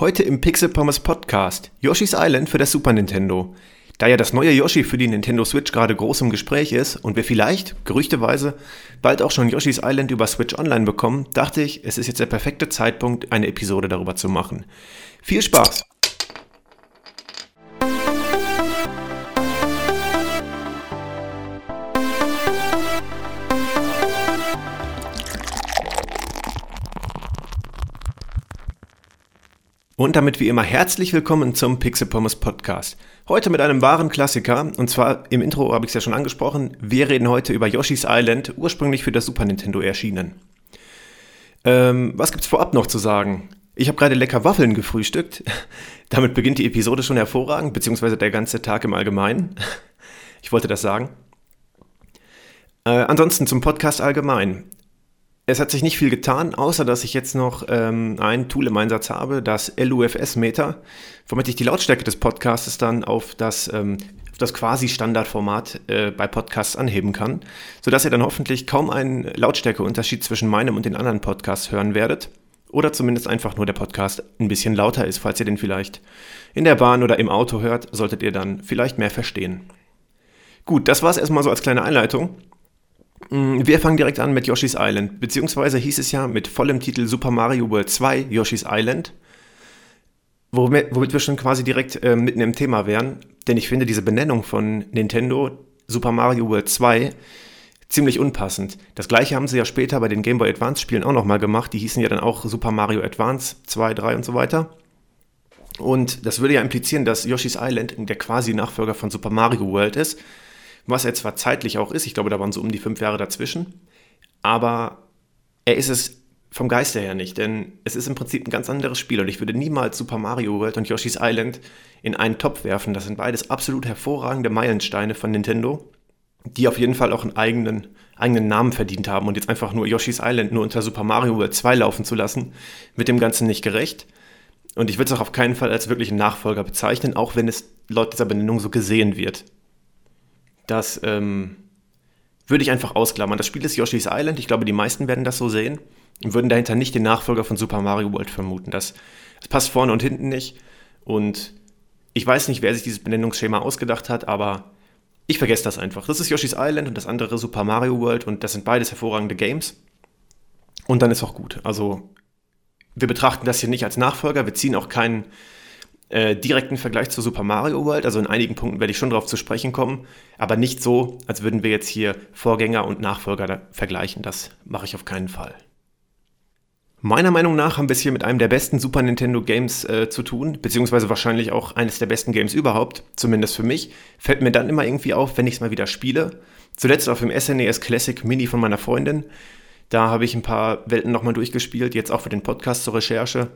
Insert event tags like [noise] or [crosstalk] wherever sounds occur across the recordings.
Heute im Pixel Pommes Podcast Yoshi's Island für das Super Nintendo. Da ja das neue Yoshi für die Nintendo Switch gerade groß im Gespräch ist und wir vielleicht, gerüchteweise, bald auch schon Yoshi's Island über Switch Online bekommen, dachte ich, es ist jetzt der perfekte Zeitpunkt, eine Episode darüber zu machen. Viel Spaß! Und damit wie immer herzlich willkommen zum Pixel Pommes Podcast. Heute mit einem wahren Klassiker, und zwar im Intro habe ich es ja schon angesprochen, wir reden heute über Yoshi's Island, ursprünglich für das Super Nintendo erschienen. Ähm, was gibt's vorab noch zu sagen? Ich habe gerade lecker Waffeln gefrühstückt. [laughs] damit beginnt die Episode schon hervorragend, beziehungsweise der ganze Tag im Allgemeinen. [laughs] ich wollte das sagen. Äh, ansonsten zum Podcast allgemein. Es hat sich nicht viel getan, außer dass ich jetzt noch ähm, ein Tool im Einsatz habe, das LUFS-Meter, womit ich die Lautstärke des Podcasts dann auf das, ähm, auf das quasi Standardformat äh, bei Podcasts anheben kann, sodass ihr dann hoffentlich kaum einen Lautstärkeunterschied zwischen meinem und den anderen Podcasts hören werdet. Oder zumindest einfach nur der Podcast ein bisschen lauter ist. Falls ihr den vielleicht in der Bahn oder im Auto hört, solltet ihr dann vielleicht mehr verstehen. Gut, das war es erstmal so als kleine Einleitung. Mm, wir fangen direkt an mit Yoshi's Island, beziehungsweise hieß es ja mit vollem Titel Super Mario World 2 Yoshi's Island, womit, womit wir schon quasi direkt äh, mitten im Thema wären, denn ich finde diese Benennung von Nintendo Super Mario World 2 ziemlich unpassend. Das gleiche haben sie ja später bei den Game Boy Advance Spielen auch nochmal gemacht, die hießen ja dann auch Super Mario Advance 2, 3 und so weiter. Und das würde ja implizieren, dass Yoshi's Island der quasi Nachfolger von Super Mario World ist was er zwar zeitlich auch ist, ich glaube, da waren so um die fünf Jahre dazwischen, aber er ist es vom Geiste her nicht, denn es ist im Prinzip ein ganz anderes Spiel und ich würde niemals Super Mario World und Yoshi's Island in einen Topf werfen. Das sind beides absolut hervorragende Meilensteine von Nintendo, die auf jeden Fall auch einen eigenen, eigenen Namen verdient haben und jetzt einfach nur Yoshi's Island nur unter Super Mario World 2 laufen zu lassen, wird dem Ganzen nicht gerecht. Und ich würde es auch auf keinen Fall als wirklichen Nachfolger bezeichnen, auch wenn es laut dieser Benennung so gesehen wird. Das ähm, würde ich einfach ausklammern. Das Spiel ist Yoshi's Island. Ich glaube, die meisten werden das so sehen und würden dahinter nicht den Nachfolger von Super Mario World vermuten. Das, das passt vorne und hinten nicht. Und ich weiß nicht, wer sich dieses Benennungsschema ausgedacht hat, aber ich vergesse das einfach. Das ist Yoshi's Island und das andere Super Mario World und das sind beides hervorragende Games. Und dann ist auch gut. Also, wir betrachten das hier nicht als Nachfolger. Wir ziehen auch keinen äh, direkten Vergleich zu Super Mario World. Also in einigen Punkten werde ich schon darauf zu sprechen kommen, aber nicht so, als würden wir jetzt hier Vorgänger und Nachfolger vergleichen. Das mache ich auf keinen Fall. Meiner Meinung nach haben wir es hier mit einem der besten Super Nintendo Games äh, zu tun, beziehungsweise wahrscheinlich auch eines der besten Games überhaupt, zumindest für mich. Fällt mir dann immer irgendwie auf, wenn ich es mal wieder spiele. Zuletzt auf dem SNES e Classic Mini von meiner Freundin. Da habe ich ein paar Welten nochmal durchgespielt, jetzt auch für den Podcast zur Recherche.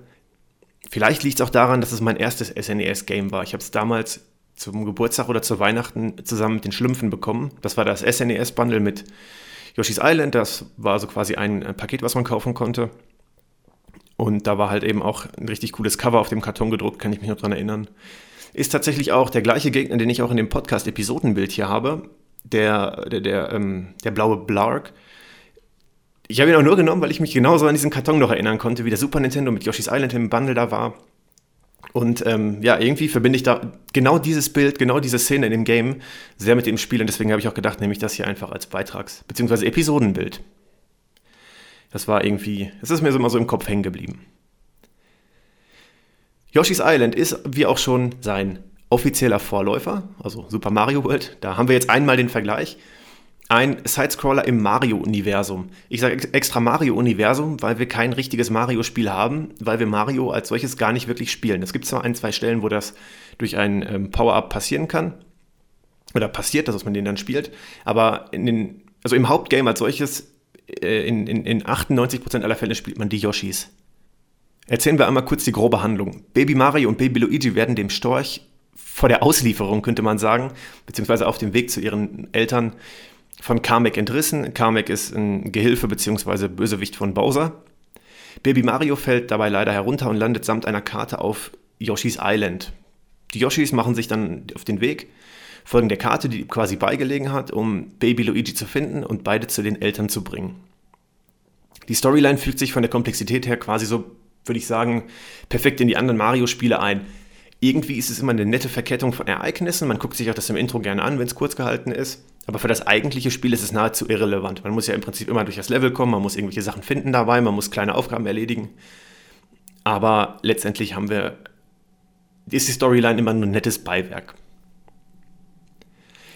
Vielleicht liegt es auch daran, dass es mein erstes SNES-Game war. Ich habe es damals zum Geburtstag oder zu Weihnachten zusammen mit den Schlümpfen bekommen. Das war das SNES-Bundle mit Yoshi's Island. Das war so quasi ein Paket, was man kaufen konnte. Und da war halt eben auch ein richtig cooles Cover auf dem Karton gedruckt, kann ich mich noch dran erinnern. Ist tatsächlich auch der gleiche Gegner, den ich auch in dem Podcast-Episodenbild hier habe. Der, der, der, ähm, der blaue Blark. Ich habe ihn auch nur genommen, weil ich mich genauso an diesen Karton noch erinnern konnte, wie der Super Nintendo mit Yoshi's Island im Bundle da war. Und ähm, ja, irgendwie verbinde ich da genau dieses Bild, genau diese Szene in dem Game sehr mit dem Spiel. Und deswegen habe ich auch gedacht, nehme ich das hier einfach als Beitrags- bzw. Episodenbild. Das war irgendwie, es ist mir so immer so im Kopf hängen geblieben. Yoshi's Island ist, wie auch schon sein offizieller Vorläufer, also Super Mario World. Da haben wir jetzt einmal den Vergleich ein Sidescroller im Mario-Universum. Ich sage extra Mario-Universum, weil wir kein richtiges Mario-Spiel haben, weil wir Mario als solches gar nicht wirklich spielen. Es gibt zwar ein, zwei Stellen, wo das durch ein ähm, Power-Up passieren kann, oder passiert, dass man den dann spielt, aber in den, also im Hauptgame als solches, äh, in, in, in 98% aller Fälle spielt man die Yoshis. Erzählen wir einmal kurz die grobe Handlung. Baby Mario und Baby Luigi werden dem Storch vor der Auslieferung, könnte man sagen, beziehungsweise auf dem Weg zu ihren Eltern von Kamek entrissen. Kamek ist ein Gehilfe bzw. Bösewicht von Bowser. Baby Mario fällt dabei leider herunter und landet samt einer Karte auf Yoshi's Island. Die Yoshis machen sich dann auf den Weg, folgen der Karte, die quasi beigelegen hat, um Baby Luigi zu finden und beide zu den Eltern zu bringen. Die Storyline fügt sich von der Komplexität her quasi so würde ich sagen, perfekt in die anderen Mario-Spiele ein. Irgendwie ist es immer eine nette Verkettung von Ereignissen. Man guckt sich auch das im Intro gerne an, wenn es kurz gehalten ist. Aber für das eigentliche Spiel ist es nahezu irrelevant. Man muss ja im Prinzip immer durch das Level kommen, man muss irgendwelche Sachen finden dabei, man muss kleine Aufgaben erledigen. Aber letztendlich haben wir, ist die Storyline immer nur ein nettes Beiwerk.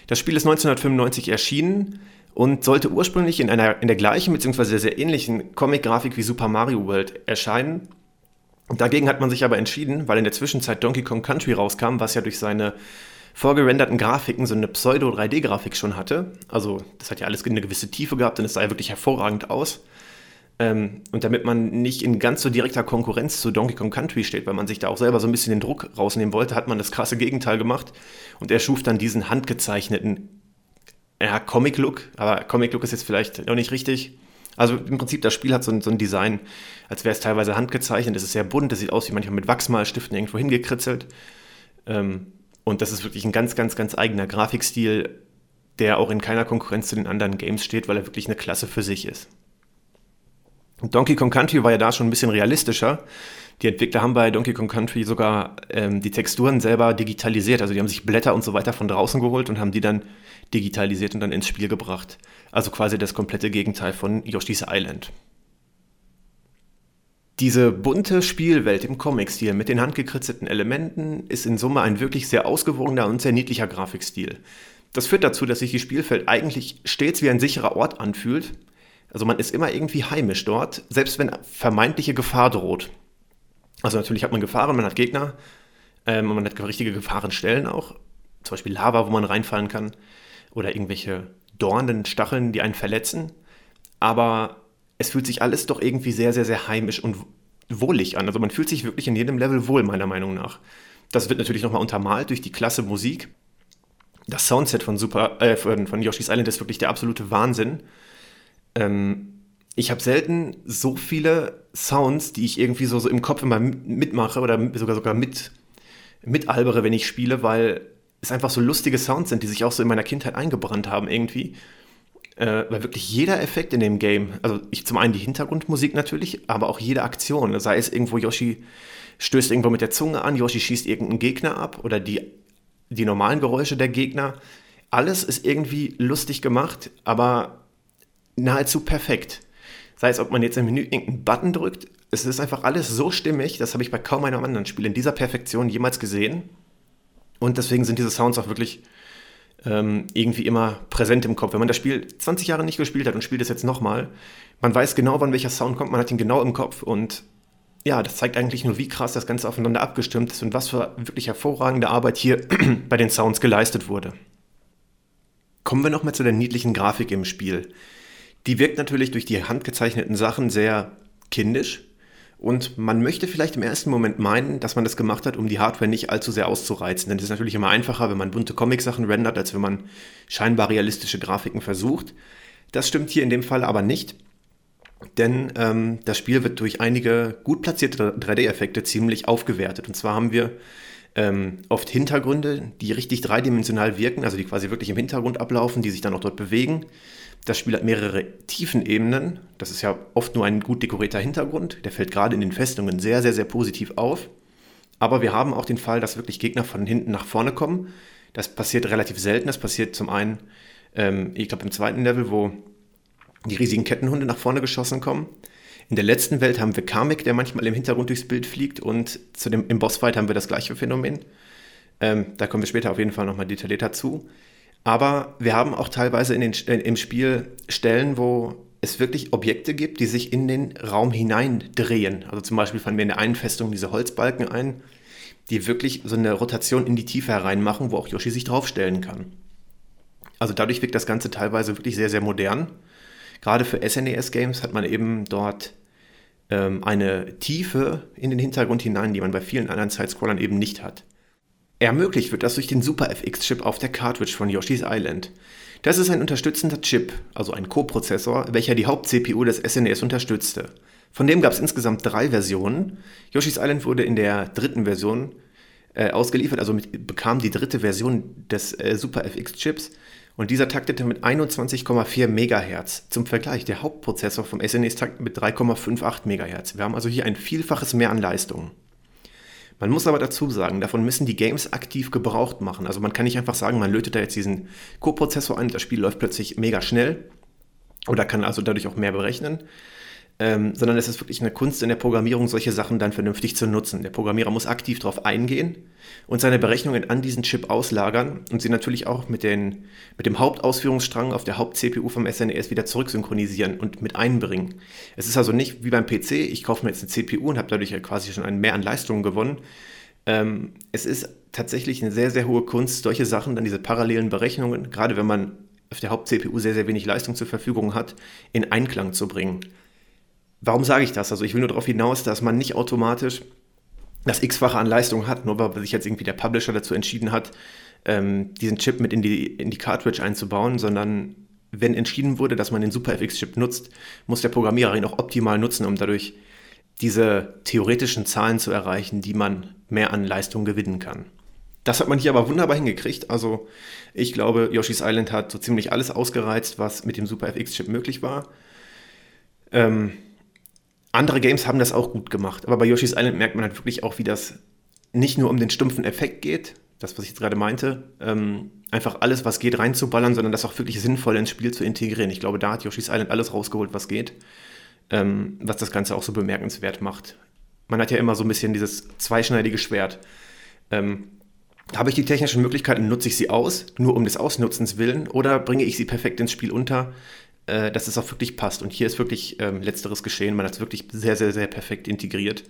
Das Spiel ist 1995 erschienen und sollte ursprünglich in, einer, in der gleichen bzw. sehr ähnlichen Comic-Grafik wie Super Mario World erscheinen. Dagegen hat man sich aber entschieden, weil in der Zwischenzeit Donkey Kong Country rauskam, was ja durch seine vorgerenderten Grafiken so eine Pseudo-3D-Grafik schon hatte. Also das hat ja alles eine gewisse Tiefe gehabt und es sah ja wirklich hervorragend aus. Ähm, und damit man nicht in ganz so direkter Konkurrenz zu Donkey Kong Country steht, weil man sich da auch selber so ein bisschen den Druck rausnehmen wollte, hat man das krasse Gegenteil gemacht und er schuf dann diesen handgezeichneten ja, Comic-Look, aber Comic-Look ist jetzt vielleicht noch nicht richtig. Also im Prinzip, das Spiel hat so ein, so ein Design, als wäre es teilweise handgezeichnet. Es ist sehr bunt, es sieht aus wie manchmal mit Wachsmalstiften irgendwo hingekritzelt. Ähm, und das ist wirklich ein ganz, ganz, ganz eigener Grafikstil, der auch in keiner Konkurrenz zu den anderen Games steht, weil er wirklich eine Klasse für sich ist. Donkey Kong Country war ja da schon ein bisschen realistischer. Die Entwickler haben bei Donkey Kong Country sogar ähm, die Texturen selber digitalisiert. Also die haben sich Blätter und so weiter von draußen geholt und haben die dann digitalisiert und dann ins Spiel gebracht. Also quasi das komplette Gegenteil von Yoshi's Island. Diese bunte Spielwelt im Comic-Stil mit den handgekritzelten Elementen ist in Summe ein wirklich sehr ausgewogener und sehr niedlicher Grafikstil. Das führt dazu, dass sich die Spielwelt eigentlich stets wie ein sicherer Ort anfühlt. Also man ist immer irgendwie heimisch dort, selbst wenn vermeintliche Gefahr droht. Also natürlich hat man Gefahren, man hat Gegner ähm, man hat richtige Gefahrenstellen auch. Zum Beispiel Lava, wo man reinfallen kann oder irgendwelche Dornen, Stacheln, die einen verletzen. Aber es fühlt sich alles doch irgendwie sehr, sehr, sehr heimisch und wohlig an. Also man fühlt sich wirklich in jedem Level wohl, meiner Meinung nach. Das wird natürlich nochmal untermalt durch die klasse Musik. Das Soundset von, Super, äh, von, von Yoshi's Island ist wirklich der absolute Wahnsinn. Ähm, ich habe selten so viele Sounds, die ich irgendwie so, so im Kopf immer mitmache oder sogar sogar mit mitalbere, wenn ich spiele, weil es einfach so lustige Sounds sind, die sich auch so in meiner Kindheit eingebrannt haben irgendwie. Äh, weil wirklich jeder Effekt in dem Game, also ich zum einen die Hintergrundmusik natürlich, aber auch jede Aktion, sei es irgendwo Yoshi stößt irgendwo mit der Zunge an, Yoshi schießt irgendeinen Gegner ab oder die, die normalen Geräusche der Gegner, alles ist irgendwie lustig gemacht, aber nahezu perfekt. Sei es, ob man jetzt im Menü irgendeinen Button drückt, es ist einfach alles so stimmig, das habe ich bei kaum einem anderen Spiel in dieser Perfektion jemals gesehen. Und deswegen sind diese Sounds auch wirklich ähm, irgendwie immer präsent im Kopf. Wenn man das Spiel 20 Jahre nicht gespielt hat und spielt es jetzt nochmal, man weiß genau, wann welcher Sound kommt, man hat ihn genau im Kopf und ja, das zeigt eigentlich nur, wie krass das Ganze aufeinander abgestimmt ist und was für wirklich hervorragende Arbeit hier [clears throat] bei den Sounds geleistet wurde. Kommen wir nochmal zu der niedlichen Grafik im Spiel. Die wirkt natürlich durch die handgezeichneten Sachen sehr kindisch, und man möchte vielleicht im ersten Moment meinen, dass man das gemacht hat, um die Hardware nicht allzu sehr auszureizen. Denn es ist natürlich immer einfacher, wenn man bunte Comic-Sachen rendert, als wenn man scheinbar realistische Grafiken versucht. Das stimmt hier in dem Fall aber nicht. Denn ähm, das Spiel wird durch einige gut platzierte 3D-Effekte ziemlich aufgewertet. Und zwar haben wir ähm, oft Hintergründe, die richtig dreidimensional wirken, also die quasi wirklich im Hintergrund ablaufen, die sich dann auch dort bewegen. Das Spiel hat mehrere Tiefenebenen. Das ist ja oft nur ein gut dekorierter Hintergrund. Der fällt gerade in den Festungen sehr, sehr, sehr positiv auf. Aber wir haben auch den Fall, dass wirklich Gegner von hinten nach vorne kommen. Das passiert relativ selten. Das passiert zum einen, ähm, ich glaube, im zweiten Level, wo die riesigen Kettenhunde nach vorne geschossen kommen. In der letzten Welt haben wir Kamek, der manchmal im Hintergrund durchs Bild fliegt. Und zu dem, im Bossfight haben wir das gleiche Phänomen. Ähm, da kommen wir später auf jeden Fall nochmal detaillierter zu. Aber wir haben auch teilweise in den, äh, im Spiel Stellen, wo es wirklich Objekte gibt, die sich in den Raum hineindrehen. Also zum Beispiel fallen wir in der einen Festung diese Holzbalken ein, die wirklich so eine Rotation in die Tiefe hereinmachen, wo auch Yoshi sich draufstellen kann. Also dadurch wirkt das Ganze teilweise wirklich sehr, sehr modern. Gerade für SNES-Games hat man eben dort ähm, eine Tiefe in den Hintergrund hinein, die man bei vielen anderen Sidescrollern eben nicht hat. Ermöglicht wird das durch den Super FX-Chip auf der Cartridge von Yoshi's Island. Das ist ein unterstützender Chip, also ein Co-Prozessor, welcher die Haupt-CPU des SNES e unterstützte. Von dem gab es insgesamt drei Versionen. Yoshi's Island wurde in der dritten Version äh, ausgeliefert, also mit, bekam die dritte Version des äh, Super FX-Chips. Und dieser taktete mit 21,4 MHz. Zum Vergleich, der Hauptprozessor vom SNES taktet mit 3,58 MHz. Wir haben also hier ein Vielfaches mehr an Leistung. Man muss aber dazu sagen, davon müssen die Games aktiv gebraucht machen. Also man kann nicht einfach sagen, man lötet da jetzt diesen Co-Prozessor ein, das Spiel läuft plötzlich mega schnell oder kann also dadurch auch mehr berechnen, ähm, sondern es ist wirklich eine Kunst in der Programmierung, solche Sachen dann vernünftig zu nutzen. Der Programmierer muss aktiv darauf eingehen und seine Berechnungen an diesen Chip auslagern und sie natürlich auch mit, den, mit dem Hauptausführungsstrang auf der Haupt-CPU vom SNES e wieder zurücksynchronisieren und mit einbringen. Es ist also nicht wie beim PC, ich kaufe mir jetzt eine CPU und habe dadurch ja quasi schon ein Mehr an Leistung gewonnen. Ähm, es ist tatsächlich eine sehr, sehr hohe Kunst, solche Sachen, dann diese parallelen Berechnungen, gerade wenn man auf der Haupt-CPU sehr, sehr wenig Leistung zur Verfügung hat, in Einklang zu bringen. Warum sage ich das? Also ich will nur darauf hinaus, dass man nicht automatisch das x-fache an Leistung hat, nur weil sich jetzt irgendwie der Publisher dazu entschieden hat, ähm, diesen Chip mit in die, in die Cartridge einzubauen, sondern wenn entschieden wurde, dass man den SuperFX-Chip nutzt, muss der Programmierer ihn auch optimal nutzen, um dadurch diese theoretischen Zahlen zu erreichen, die man mehr an Leistung gewinnen kann. Das hat man hier aber wunderbar hingekriegt. Also ich glaube, Yoshi's Island hat so ziemlich alles ausgereizt, was mit dem SuperFX-Chip möglich war. Ähm, andere Games haben das auch gut gemacht, aber bei Yoshi's Island merkt man halt wirklich auch, wie das nicht nur um den stumpfen Effekt geht, das, was ich jetzt gerade meinte, ähm, einfach alles, was geht, reinzuballern, sondern das auch wirklich sinnvoll ins Spiel zu integrieren. Ich glaube, da hat Yoshi's Island alles rausgeholt, was geht, ähm, was das Ganze auch so bemerkenswert macht. Man hat ja immer so ein bisschen dieses zweischneidige Schwert. Ähm, habe ich die technischen Möglichkeiten, nutze ich sie aus, nur um des Ausnutzens willen, oder bringe ich sie perfekt ins Spiel unter, äh, dass es auch wirklich passt. Und hier ist wirklich ähm, letzteres geschehen. Man hat es wirklich sehr, sehr, sehr perfekt integriert.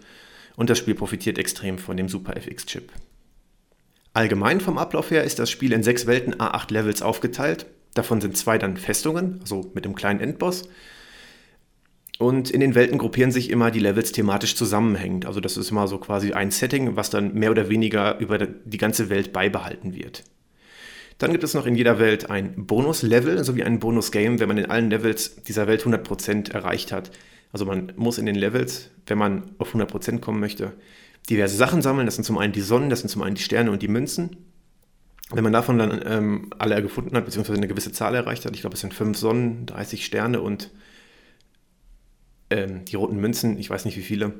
Und das Spiel profitiert extrem von dem Super FX-Chip. Allgemein vom Ablauf her ist das Spiel in sechs Welten A8 Levels aufgeteilt. Davon sind zwei dann Festungen, also mit dem kleinen Endboss. Und in den Welten gruppieren sich immer die Levels thematisch zusammenhängend. Also das ist immer so quasi ein Setting, was dann mehr oder weniger über die ganze Welt beibehalten wird. Dann gibt es noch in jeder Welt ein Bonus-Level sowie ein Bonus-Game, wenn man in allen Levels dieser Welt 100% erreicht hat. Also man muss in den Levels, wenn man auf 100% kommen möchte, diverse Sachen sammeln. Das sind zum einen die Sonnen, das sind zum einen die Sterne und die Münzen. Wenn man davon dann ähm, alle gefunden hat, beziehungsweise eine gewisse Zahl erreicht hat, ich glaube es sind 5 Sonnen, 30 Sterne und ähm, die roten Münzen, ich weiß nicht wie viele,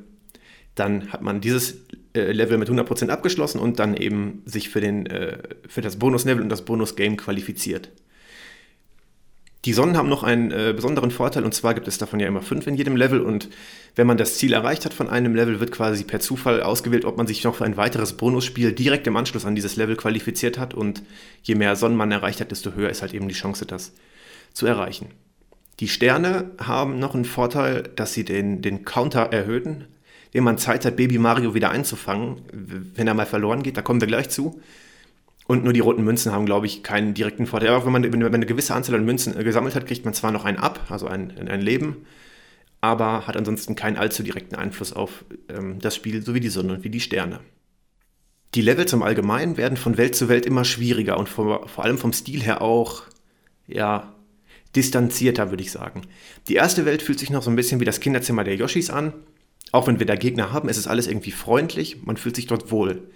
dann hat man dieses Level mit 100% abgeschlossen und dann eben sich für, den, äh, für das Bonus-Level und das Bonus-Game qualifiziert. Die Sonnen haben noch einen äh, besonderen Vorteil und zwar gibt es davon ja immer fünf in jedem Level und wenn man das Ziel erreicht hat von einem Level, wird quasi per Zufall ausgewählt, ob man sich noch für ein weiteres Bonusspiel direkt im Anschluss an dieses Level qualifiziert hat und je mehr Sonnen man erreicht hat, desto höher ist halt eben die Chance, das zu erreichen. Die Sterne haben noch einen Vorteil, dass sie den, den Counter erhöhen, dem man Zeit hat, Baby Mario wieder einzufangen, wenn er mal verloren geht. Da kommen wir gleich zu. Und nur die roten Münzen haben, glaube ich, keinen direkten Vorteil. Aber wenn man, wenn man eine gewisse Anzahl an Münzen äh, gesammelt hat, kriegt man zwar noch einen ab, also ein, ein Leben, aber hat ansonsten keinen allzu direkten Einfluss auf ähm, das Spiel, so wie die Sonne und wie die Sterne. Die Levels im Allgemeinen werden von Welt zu Welt immer schwieriger und vor, vor allem vom Stil her auch, ja, distanzierter, würde ich sagen. Die erste Welt fühlt sich noch so ein bisschen wie das Kinderzimmer der Yoshis an. Auch wenn wir da Gegner haben, ist es alles irgendwie freundlich, man fühlt sich dort wohl.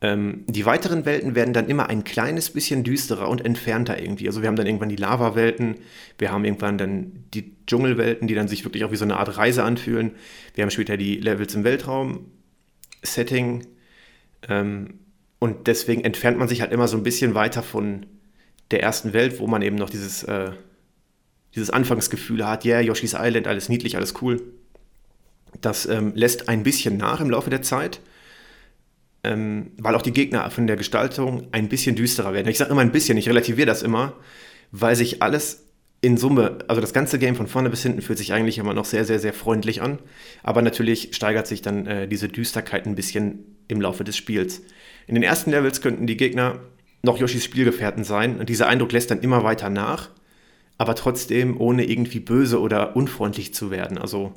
Ähm, die weiteren Welten werden dann immer ein kleines bisschen düsterer und entfernter irgendwie. Also wir haben dann irgendwann die Lava-Welten, wir haben irgendwann dann die Dschungelwelten, die dann sich wirklich auch wie so eine Art Reise anfühlen. Wir haben später die Levels im Weltraum-Setting. Ähm, und deswegen entfernt man sich halt immer so ein bisschen weiter von der ersten Welt, wo man eben noch dieses, äh, dieses Anfangsgefühl hat, yeah, Yoshi's Island, alles niedlich, alles cool. Das ähm, lässt ein bisschen nach im Laufe der Zeit, ähm, weil auch die Gegner von der Gestaltung ein bisschen düsterer werden. Ich sage immer ein bisschen, ich relativiere das immer, weil sich alles in Summe, also das ganze Game von vorne bis hinten fühlt sich eigentlich immer noch sehr, sehr, sehr freundlich an. Aber natürlich steigert sich dann äh, diese Düsterkeit ein bisschen im Laufe des Spiels. In den ersten Levels könnten die Gegner noch Yoshis Spielgefährten sein und dieser Eindruck lässt dann immer weiter nach, aber trotzdem ohne irgendwie böse oder unfreundlich zu werden. Also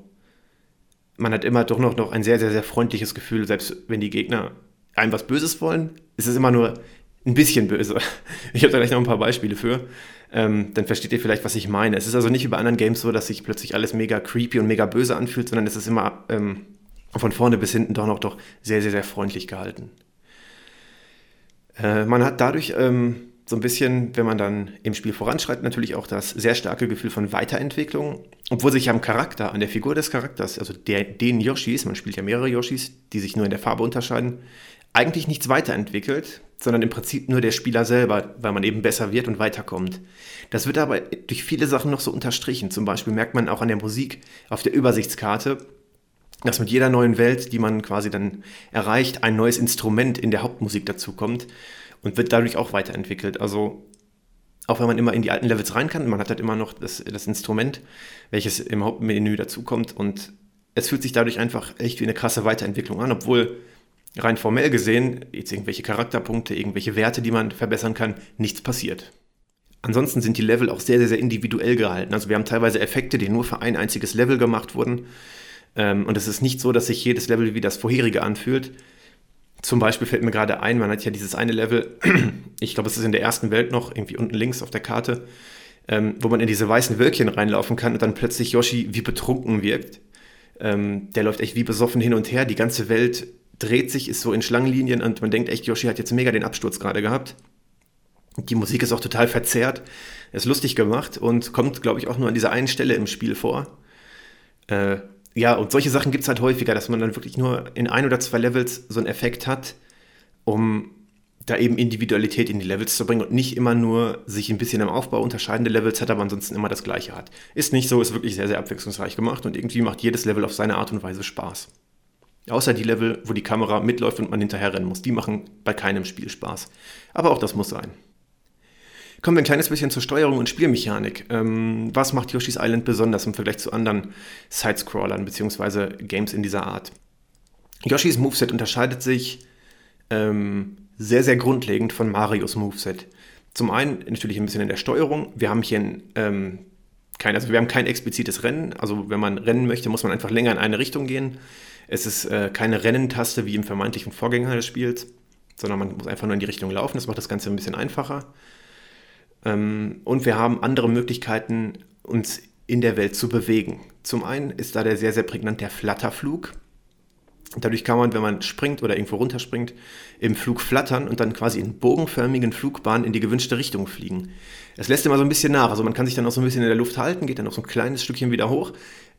man hat immer doch noch, noch ein sehr, sehr, sehr freundliches Gefühl, selbst wenn die Gegner einem was Böses wollen, ist es immer nur ein bisschen böse. [laughs] Ich habe da gleich noch ein paar Beispiele für. Ähm, dann versteht ihr vielleicht, was ich meine. Es ist also nicht wie bei anderen Games so, dass sich plötzlich alles mega creepy und mega böse anfühlt, sondern es ist immer ähm, von vorne bis hinten doch noch doch sehr, sehr, sehr freundlich gehalten. Äh, man hat dadurch ähm, so ein bisschen, wenn man dann im Spiel voranschreitet, natürlich auch das sehr starke Gefühl von Weiterentwicklung, obwohl sich am Charakter, an der Figur des Charakters, also der, den Yoshis, man spielt ja mehrere Yoshis, die sich nur in der Farbe unterscheiden, eigentlich nichts weiterentwickelt, sondern im Prinzip nur der Spieler selber, weil man eben besser wird und weiterkommt. Das wird aber durch viele Sachen noch so unterstrichen. Zum Beispiel merkt man auch an der Musik auf der Übersichtskarte, dass mit jeder neuen Welt, die man quasi dann erreicht, ein neues Instrument in der Hauptmusik dazu kommt und wird dadurch auch weiterentwickelt. Also auch wenn man immer in die alten Levels rein kann, man hat halt immer noch das, das Instrument, welches im Hauptmenü dazukommt und es fühlt sich dadurch einfach echt wie eine krasse Weiterentwicklung an, obwohl rein formell gesehen jetzt irgendwelche Charakterpunkte, irgendwelche Werte, die man verbessern kann, nichts passiert. Ansonsten sind die Level auch sehr, sehr, sehr individuell gehalten. Also wir haben teilweise Effekte, die nur für ein einziges Level gemacht wurden. Ähm, und es ist nicht so, dass sich jedes Level wie das vorherige anfühlt. Zum Beispiel fällt mir gerade ein, man hat ja dieses eine Level, [clears throat] ich glaube, es ist in der ersten Welt noch, irgendwie unten links auf der Karte, ähm, wo man in diese weißen Wölkchen reinlaufen kann und dann plötzlich Yoshi wie betrunken wirkt. Ähm, der läuft echt wie besoffen hin und her, die ganze Welt dreht sich, ist so in Schlangenlinien und man denkt echt, Yoshi hat jetzt mega den Absturz gerade gehabt. Die Musik ist auch total verzerrt, ist lustig gemacht und kommt, glaube ich, auch nur an dieser einen Stelle im Spiel vor. Äh, ja, und solche Sachen gibt es halt häufiger, dass man dann wirklich nur in ein oder zwei Levels so einen Effekt hat, um da eben Individualität in die Levels zu bringen und nicht immer nur sich ein bisschen im Aufbau unterscheidende Levels hat, aber ansonsten immer das gleiche hat. Ist nicht so, ist wirklich sehr, sehr abwechslungsreich gemacht und irgendwie macht jedes Level auf seine Art und Weise Spaß. Außer die Level, wo die Kamera mitläuft und man hinterher rennen muss. Die machen bei keinem Spiel Spaß. Aber auch das muss sein. Kommen wir ein kleines bisschen zur Steuerung und Spielmechanik. Ähm, was macht Yoshi's Island besonders im Vergleich zu anderen Sidescrollern bzw. Games in dieser Art? Yoshi's Moveset unterscheidet sich ähm, sehr, sehr grundlegend von Marios Moveset. Zum einen natürlich ein bisschen in der Steuerung. Wir haben hier ein, ähm, kein, also wir haben kein explizites Rennen. Also wenn man rennen möchte, muss man einfach länger in eine Richtung gehen. Es ist äh, keine Rennentaste wie im vermeintlichen Vorgänger des Spiels, sondern man muss einfach nur in die Richtung laufen. Das macht das Ganze ein bisschen einfacher. Ähm, und wir haben andere Möglichkeiten, uns in der Welt zu bewegen. Zum einen ist da der sehr, sehr prägnant der Flatterflug. Dadurch kann man, wenn man springt oder irgendwo runterspringt, im Flug flattern und dann quasi in bogenförmigen Flugbahnen in die gewünschte Richtung fliegen. Es lässt immer so ein bisschen nach. Also man kann sich dann auch so ein bisschen in der Luft halten, geht dann noch so ein kleines Stückchen wieder hoch.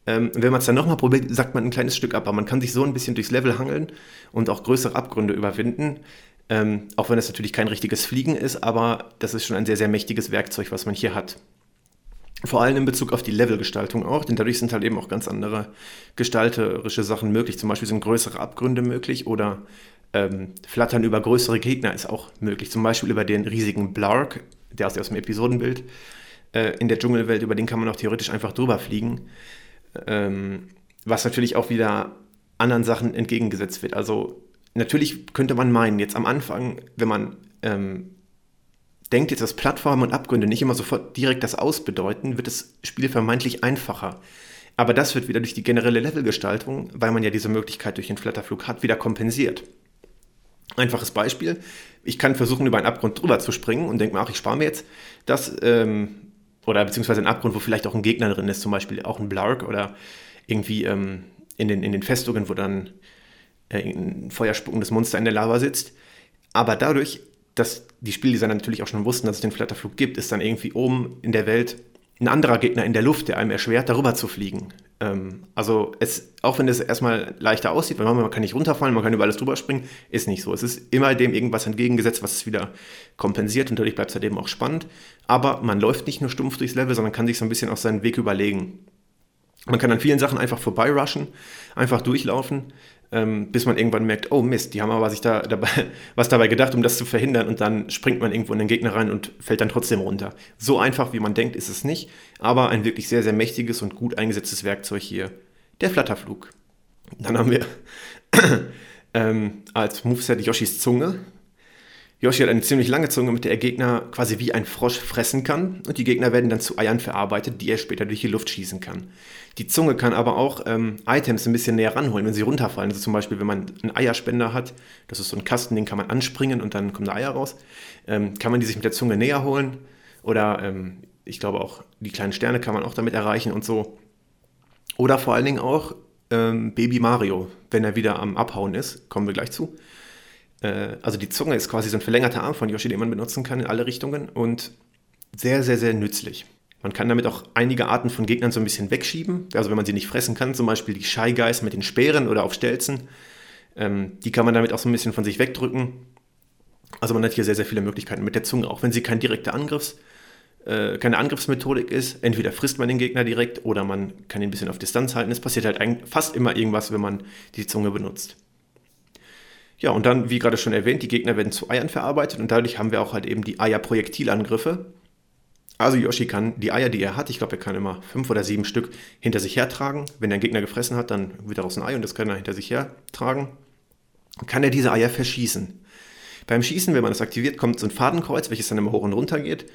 Ähm, wenn man es dann nochmal probiert, sagt man ein kleines Stück ab. Aber man kann sich so ein bisschen durchs Level hangeln und auch größere Abgründe überwinden. Ähm, auch wenn es natürlich kein richtiges Fliegen ist, aber das ist schon ein sehr, sehr mächtiges Werkzeug, was man hier hat. Vor allem in Bezug auf die Levelgestaltung auch, denn dadurch sind halt eben auch ganz andere gestalterische Sachen möglich. Zum Beispiel sind größere Abgründe möglich oder ähm, Flattern über größere Gegner ist auch möglich. Zum Beispiel über den riesigen Blark, der aus dem Episodenbild äh, in der Dschungelwelt, über den kann man auch theoretisch einfach drüber fliegen. Ähm, was natürlich auch wieder anderen Sachen entgegengesetzt wird. Also natürlich könnte man meinen, jetzt am Anfang, wenn man ähm, denkt jetzt, dass Plattformen und Abgründe nicht immer sofort direkt das Aus bedeuten, wird das Spiel vermeintlich einfacher. Aber das wird wieder durch die generelle Levelgestaltung, weil man ja diese Möglichkeit durch den Flatterflug hat, wieder kompensiert. Einfaches Beispiel. Ich kann versuchen, über einen Abgrund drüber zu springen und denke mir, ach, ich spare mir jetzt das, ähm, oder beziehungsweise einen Abgrund, wo vielleicht auch ein Gegner drin ist, zum Beispiel auch ein Blark oder irgendwie ähm, in, den, in den Festungen, wo dann äh, ein feuerspuckendes Monster in der Lava sitzt. Aber dadurch, dass die Spieldesigner natürlich auch schon wussten, dass es den Flatterflug gibt, ist dann irgendwie oben in der Welt ein anderer Gegner in der Luft, der einem erschwert, darüber zu fliegen. Ähm, also es, auch wenn es erstmal leichter aussieht, weil man kann nicht runterfallen, man kann über alles drüber springen, ist nicht so. Es ist immer dem irgendwas entgegengesetzt, was es wieder kompensiert und dadurch bleibt es halt eben auch spannend. Aber man läuft nicht nur stumpf durchs Level, sondern kann sich so ein bisschen auch seinen Weg überlegen. Man kann an vielen Sachen einfach vorbeirushen, einfach durchlaufen, ähm, bis man irgendwann merkt, oh Mist, die haben aber sich da dabei, [laughs] was dabei gedacht, um das zu verhindern und dann springt man irgendwo in den Gegner rein und fällt dann trotzdem runter. So einfach, wie man denkt, ist es nicht, aber ein wirklich sehr, sehr mächtiges und gut eingesetztes Werkzeug hier, der Flatterflug. Dann haben wir [coughs] ähm, als Moveset Yoshis Zunge. Yoshi hat eine ziemlich lange Zunge, mit der er Gegner quasi wie ein Frosch fressen kann und die Gegner werden dann zu Eiern verarbeitet, die er später durch die Luft schießen kann. Die Zunge kann aber auch ähm, Items ein bisschen näher ranholen, wenn sie runterfallen. Also zum Beispiel, wenn man einen Eierspender hat, das ist so ein Kasten, den kann man anspringen und dann kommen da Eier raus, ähm, kann man die sich mit der Zunge näher holen oder ähm, ich glaube auch die kleinen Sterne kann man auch damit erreichen und so. Oder vor allen Dingen auch ähm, Baby Mario, wenn er wieder am Abhauen ist, kommen wir gleich zu Äh, also die Zunge ist quasi so ein verlängerter Arm von Yoshi, den man benutzen kann in alle Richtungen und sehr, sehr, sehr nützlich. Man kann damit auch einige Arten von Gegnern so ein bisschen wegschieben. Also wenn man sie nicht fressen kann, zum Beispiel die Shy Guys mit den Speeren oder auf Stelzen, ähm, die kann man damit auch so ein bisschen von sich wegdrücken. Also man hat hier sehr, sehr viele Möglichkeiten mit der Zunge, auch wenn sie kein direkter Angriffs, äh, keine Angriffsmethodik ist. Entweder frisst man den Gegner direkt oder man kann ihn ein bisschen auf Distanz halten. Es passiert halt fast immer irgendwas, wenn man die Zunge benutzt. Ja, und dann, wie gerade schon erwähnt, die Gegner werden zu Eiern verarbeitet und dadurch haben wir auch halt eben die Eier-Projektilangriffe. Also Yoshi kann die Eier, die er hat, ich glaube, er kann immer fünf oder sieben Stück hinter sich hertragen. Wenn er einen Gegner gefressen hat, dann wird daraus ein Ei und das kann er hinter sich hertragen. Kann er diese Eier verschießen. Beim Schießen, wenn man das aktiviert, kommt so ein Fadenkreuz, welches dann immer hoch und runter geht.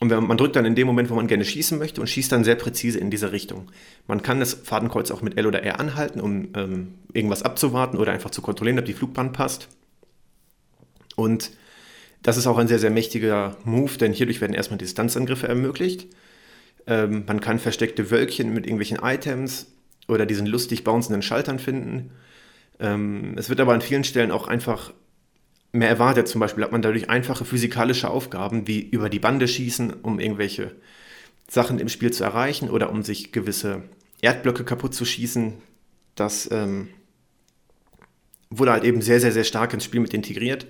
Und man, man drückt dann in dem Moment, wo man gerne schießen möchte und schießt dann sehr präzise in diese Richtung. Man kann das Fadenkreuz auch mit L oder R anhalten, um ähm, irgendwas abzuwarten oder einfach zu kontrollieren, ob die Flugbahn passt. Und das ist auch ein sehr, sehr mächtiger Move, denn hierdurch werden erstmal Distanzangriffe ermöglicht. Ähm, man kann versteckte Wölkchen mit irgendwelchen Items oder diesen lustig bouncenden Schaltern finden. Ähm, es wird aber an vielen Stellen auch einfach mehr erwartet. Zum Beispiel hat man dadurch einfache physikalische Aufgaben wie über die Bande schießen, um irgendwelche Sachen im Spiel zu erreichen oder um sich gewisse Erdblöcke kaputt zu schießen. Das ähm, wurde halt eben sehr, sehr, sehr stark ins Spiel mit integriert.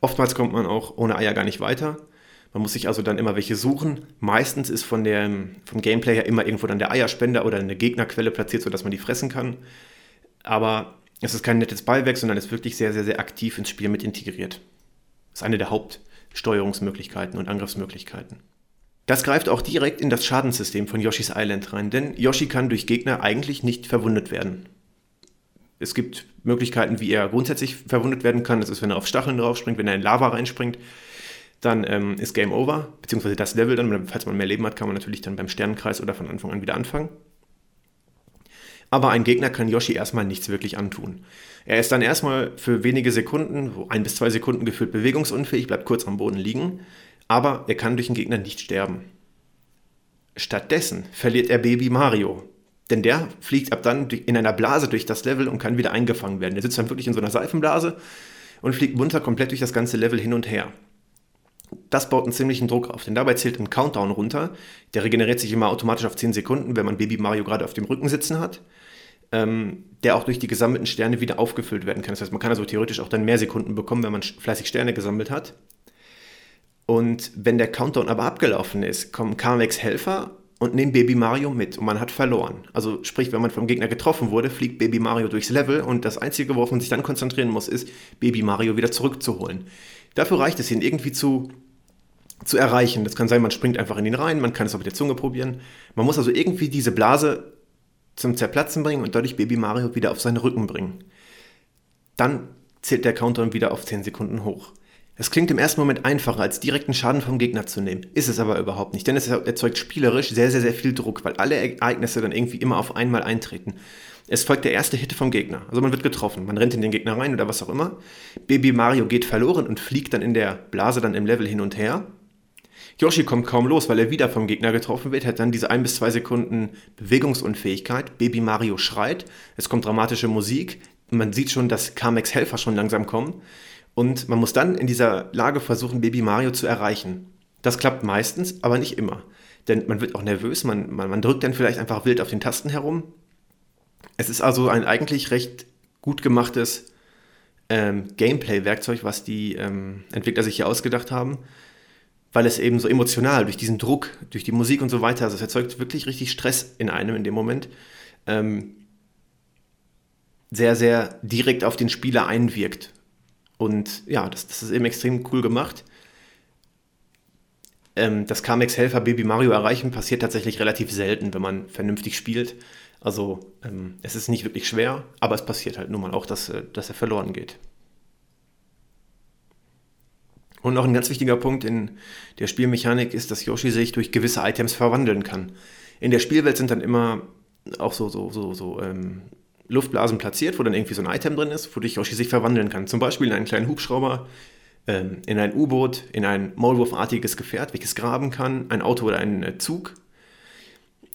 Oftmals kommt man auch ohne Eier gar nicht weiter. Man muss sich also dann immer welche suchen. Meistens ist von der, vom Gameplay her immer irgendwo dann der Eierspender oder eine Gegnerquelle platziert, sodass man die fressen kann. Aber es ist kein nettes Beiwerk, sondern es ist wirklich sehr, sehr, sehr aktiv ins Spiel mit integriert. Das ist eine der Hauptsteuerungsmöglichkeiten und Angriffsmöglichkeiten. Das greift auch direkt in das Schadenssystem von Yoshi's Island rein, denn Yoshi kann durch Gegner eigentlich nicht verwundet werden. Es gibt Möglichkeiten, wie er grundsätzlich verwundet werden kann. Das ist, wenn er auf Stacheln draufspringt, wenn er in Lava reinspringt, dann ähm, ist Game Over, beziehungsweise das Level dann. Falls man mehr Leben hat, kann man natürlich dann beim Sternenkreis oder von Anfang an wieder anfangen. Aber ein Gegner kann Yoshi erstmal nichts wirklich antun. Er ist dann erstmal für wenige Sekunden, ein bis zwei Sekunden gefühlt bewegungsunfähig, bleibt kurz am Boden liegen, aber er kann durch den Gegner nicht sterben. Stattdessen verliert er Baby Mario, denn der fliegt ab dann in einer Blase durch das Level und kann wieder eingefangen werden. Der sitzt dann wirklich in so einer Seifenblase und fliegt munter komplett durch das ganze Level hin und her. Das baut einen ziemlichen Druck auf, denn dabei zählt ein Countdown runter. Der regeneriert sich immer automatisch auf 10 Sekunden, wenn man Baby Mario gerade auf dem Rücken sitzen hat. Ähm, der auch durch die gesammelten Sterne wieder aufgefüllt werden kann. Das heißt, man kann also theoretisch auch dann mehr Sekunden bekommen, wenn man fleißig Sterne gesammelt hat. Und wenn der Countdown aber abgelaufen ist, kommen Carmex Helfer und nehmen Baby Mario mit und man hat verloren. Also sprich, wenn man vom Gegner getroffen wurde, fliegt Baby Mario durchs Level und das Einzige, worauf man sich dann konzentrieren muss, ist, Baby Mario wieder zurückzuholen. Dafür reicht es, ihn irgendwie zu, zu erreichen. Das kann sein, man springt einfach in ihn rein, man kann es auch mit der Zunge probieren. Man muss also irgendwie diese Blase zum Zerplatzen bringen und dadurch Baby Mario wieder auf seinen Rücken bringen. Dann zählt der Countdown wieder auf 10 Sekunden hoch. Es klingt im ersten Moment einfacher, als direkten Schaden vom Gegner zu nehmen. Ist es aber überhaupt nicht, denn es erzeugt spielerisch sehr, sehr, sehr viel Druck, weil alle Ereignisse dann irgendwie immer auf einmal eintreten. Es folgt der erste Hit vom Gegner. Also man wird getroffen, man rennt in den Gegner rein oder was auch immer. Baby Mario geht verloren und fliegt dann in der Blase dann im Level hin und her. Yoshi kommt kaum los, weil er wieder vom Gegner getroffen wird, hat dann diese ein bis zwei Sekunden Bewegungsunfähigkeit. Baby Mario schreit, es kommt dramatische Musik. Man sieht schon, dass Kamex Helfer schon langsam kommen. Und man muss dann in dieser Lage versuchen, Baby Mario zu erreichen. Das klappt meistens, aber nicht immer. Denn man wird auch nervös, man, man, man drückt dann vielleicht einfach wild auf den Tasten herum. Es ist also ein eigentlich recht gut gemachtes ähm, Gameplay-Werkzeug, was die ähm, Entwickler sich hier ausgedacht haben, weil es eben so emotional durch diesen Druck, durch die Musik und so weiter, also es erzeugt wirklich richtig Stress in einem in dem Moment, ähm, sehr, sehr direkt auf den Spieler einwirkt. Und ja, das, das ist eben extrem cool gemacht. Ähm, das Kamex Helfer Baby Mario erreichen passiert tatsächlich relativ selten, wenn man vernünftig spielt. Also ähm, es ist nicht wirklich schwer, aber es passiert halt nun mal auch, dass, äh, dass er verloren geht. Und noch ein ganz wichtiger Punkt in der Spielmechanik ist, dass Yoshi sich durch gewisse Items verwandeln kann. In der Spielwelt sind dann immer auch so, so, so, so ähm, Luftblasen platziert, wo dann irgendwie so ein Item drin ist, wodurch Yoshi sich verwandeln kann. Zum Beispiel in einen kleinen Hubschrauber, ähm, in ein U-Boot, in ein Maulwurfartiges Gefährt, welches graben kann, ein Auto oder einen äh, Zug